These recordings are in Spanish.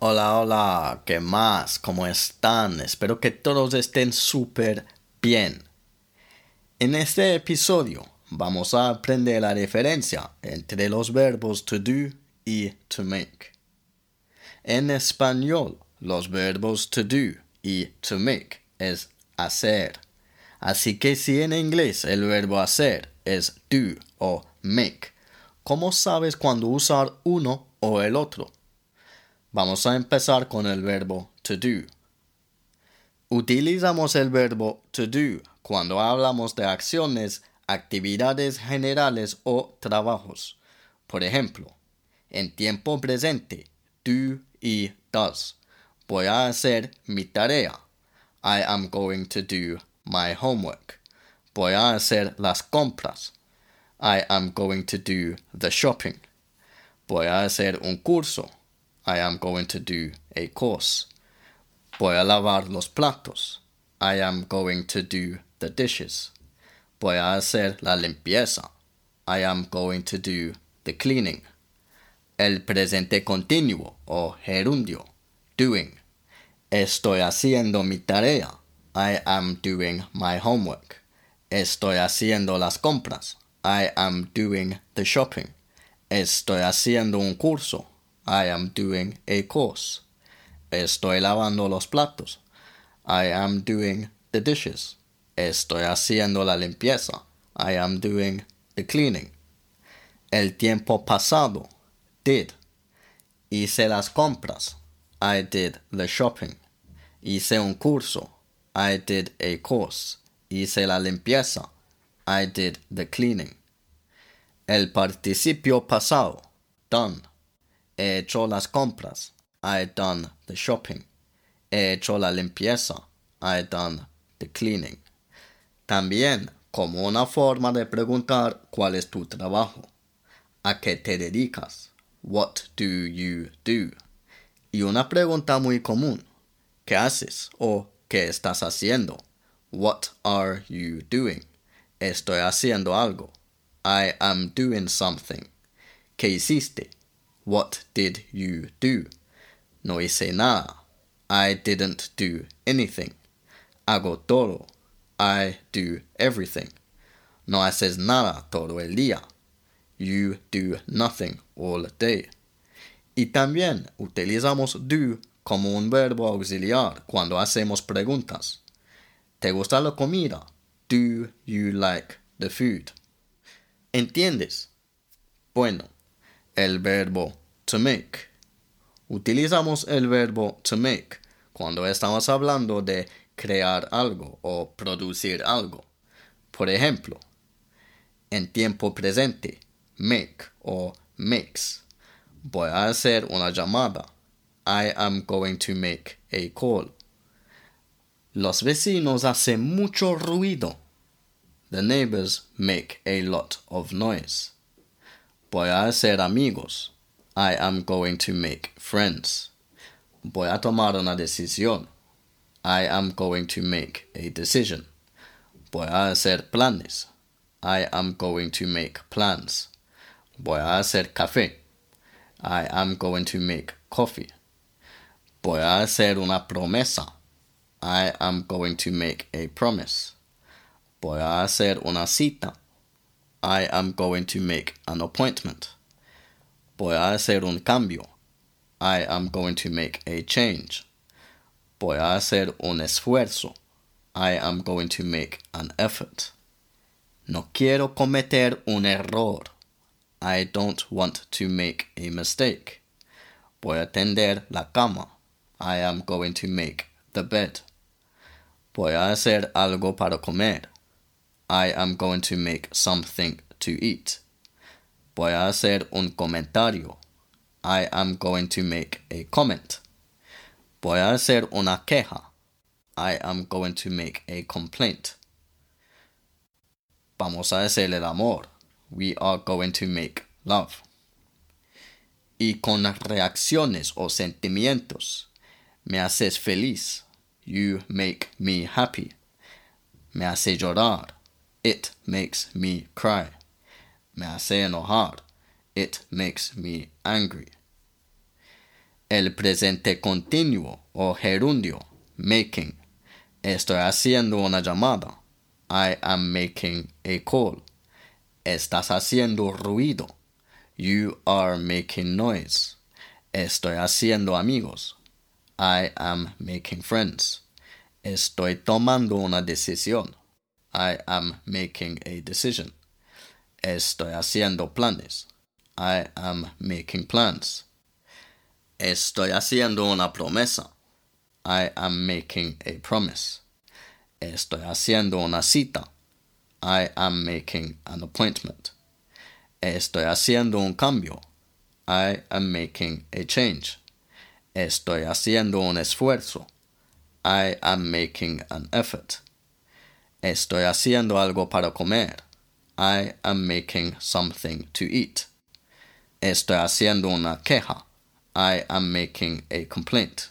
Hola, hola, ¿qué más? ¿Cómo están? Espero que todos estén súper bien. En este episodio vamos a aprender la diferencia entre los verbos to do y to make. En español, los verbos to do y to make es hacer. Así que si en inglés el verbo hacer es do o make, ¿cómo sabes cuándo usar uno o el otro? Vamos a empezar con el verbo to do. Utilizamos el verbo to do cuando hablamos de acciones, actividades generales o trabajos. Por ejemplo, en tiempo presente, do y does. Voy a hacer mi tarea. I am going to do my homework. Voy a hacer las compras. I am going to do the shopping. Voy a hacer un curso. I am going to do a course. Voy a lavar los platos. I am going to do the dishes. Voy a hacer la limpieza. I am going to do the cleaning. El presente continuo o gerundio. Doing. Estoy haciendo mi tarea. I am doing my homework. Estoy haciendo las compras. I am doing the shopping. Estoy haciendo un curso. I am doing a course. Estoy lavando los platos. I am doing the dishes. Estoy haciendo la limpieza. I am doing the cleaning. El tiempo pasado. Did. Hice las compras. I did the shopping. Hice un curso. I did a course. Hice la limpieza. I did the cleaning. El participio pasado. Done. He hecho las compras. I done the shopping. He hecho la limpieza. I done the cleaning. También como una forma de preguntar cuál es tu trabajo. ¿A qué te dedicas? What do you do? Y una pregunta muy común. ¿Qué haces? o ¿qué estás haciendo? What are you doing? Estoy haciendo algo. I am doing something. ¿Qué hiciste? What did you do? No hice nada. I didn't do anything. Hago todo. I do everything. No haces nada todo el día. You do nothing all day. Y también utilizamos do como un verbo auxiliar cuando hacemos preguntas. ¿Te gusta la comida? Do you like the food? ¿Entiendes? Bueno, el verbo to make. Utilizamos el verbo to make cuando estamos hablando de crear algo o producir algo. Por ejemplo, en tiempo presente, make o makes. Voy a hacer una llamada. I am going to make a call. Los vecinos hacen mucho ruido. The neighbors make a lot of noise. Voy a hacer amigos. I am going to make friends. Voy a tomar una decisión. I am going to make a decision. Voy a hacer planes. I am going to make plans. Voy a hacer café. I am going to make coffee. Voy a hacer una promesa. I am going to make a promise. Voy a hacer una cita. I am going to make an appointment. Voy a hacer un cambio. I am going to make a change. Voy a hacer un esfuerzo. I am going to make an effort. No quiero cometer un error. I don't want to make a mistake. Voy a tender la cama. I am going to make the bed. Voy a hacer algo para comer. I am going to make something to eat. Voy a hacer un comentario. I am going to make a comment. Voy a hacer una queja. I am going to make a complaint. Vamos a hacer el amor. We are going to make love. Y con reacciones o sentimientos. Me haces feliz. You make me happy. Me hace llorar. It makes me cry. Me hace enojar. It makes me angry. El presente continuo o gerundio, making. Estoy haciendo una llamada. I am making a call. Estás haciendo ruido. You are making noise. Estoy haciendo amigos. I am making friends. Estoy tomando una decisión. I am making a decision. Estoy haciendo planes. I am making plans. Estoy haciendo una promesa. I am making a promise. Estoy haciendo una cita. I am making an appointment. Estoy haciendo un cambio. I am making a change. Estoy haciendo un esfuerzo. I am making an effort. Estoy haciendo algo para comer. I am making something to eat. Estoy haciendo una queja. I am making a complaint.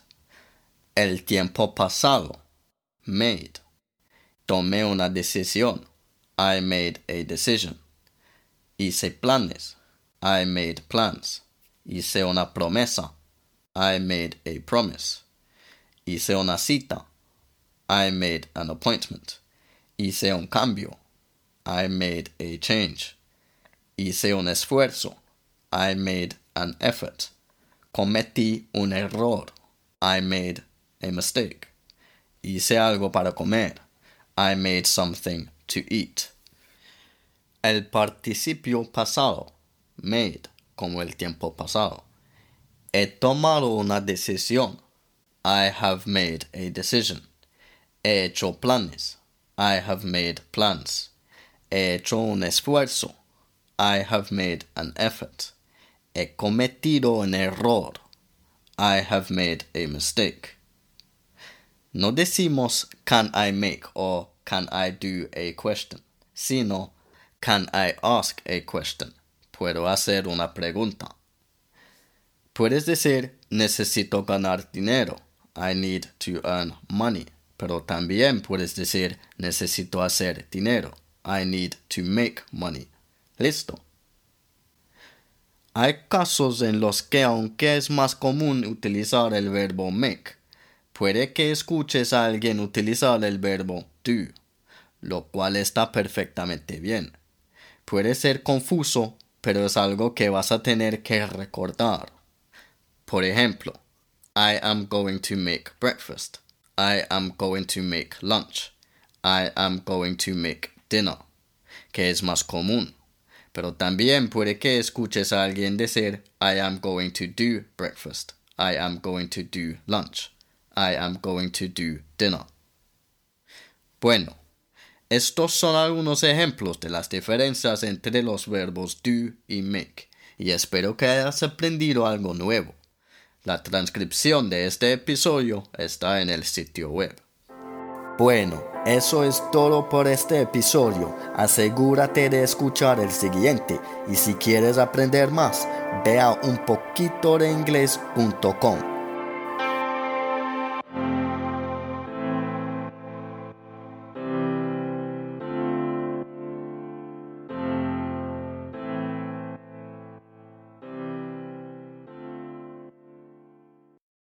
El tiempo pasado. Made. Tomé una decisión. I made a decision. Hice planes. I made plans. Hice una promesa. I made a promise. Hice una cita. I made an appointment. Hice un cambio. I made a change. Hice un esfuerzo. I made an effort. Cometí un error. I made a mistake. Hice algo para comer. I made something to eat. El participio pasado, made, como el tiempo pasado. He tomado una decisión. I have made a decision. He hecho planes. I have made plans. He hecho un esfuerzo. I have made an effort. He cometido un error. I have made a mistake. No decimos can I make or can I do a question, sino can I ask a question. Puedo hacer una pregunta. Puedes decir necesito ganar dinero. I need to earn money. Pero también puedes decir necesito hacer dinero. I need to make money. Listo. Hay casos en los que aunque es más común utilizar el verbo make, puede que escuches a alguien utilizar el verbo do, lo cual está perfectamente bien. Puede ser confuso, pero es algo que vas a tener que recordar. Por ejemplo, I am going to make breakfast. I am going to make lunch. I am going to make dinner, que es más común pero también puede que escuches a alguien decir I am going to do breakfast, I am going to do lunch, I am going to do dinner. Bueno, estos son algunos ejemplos de las diferencias entre los verbos do y make, y espero que hayas aprendido algo nuevo. La transcripción de este episodio está en el sitio web. Bueno, eso es todo por este episodio. Asegúrate de escuchar el siguiente y si quieres aprender más, ve a unpoquitodeinglés.com.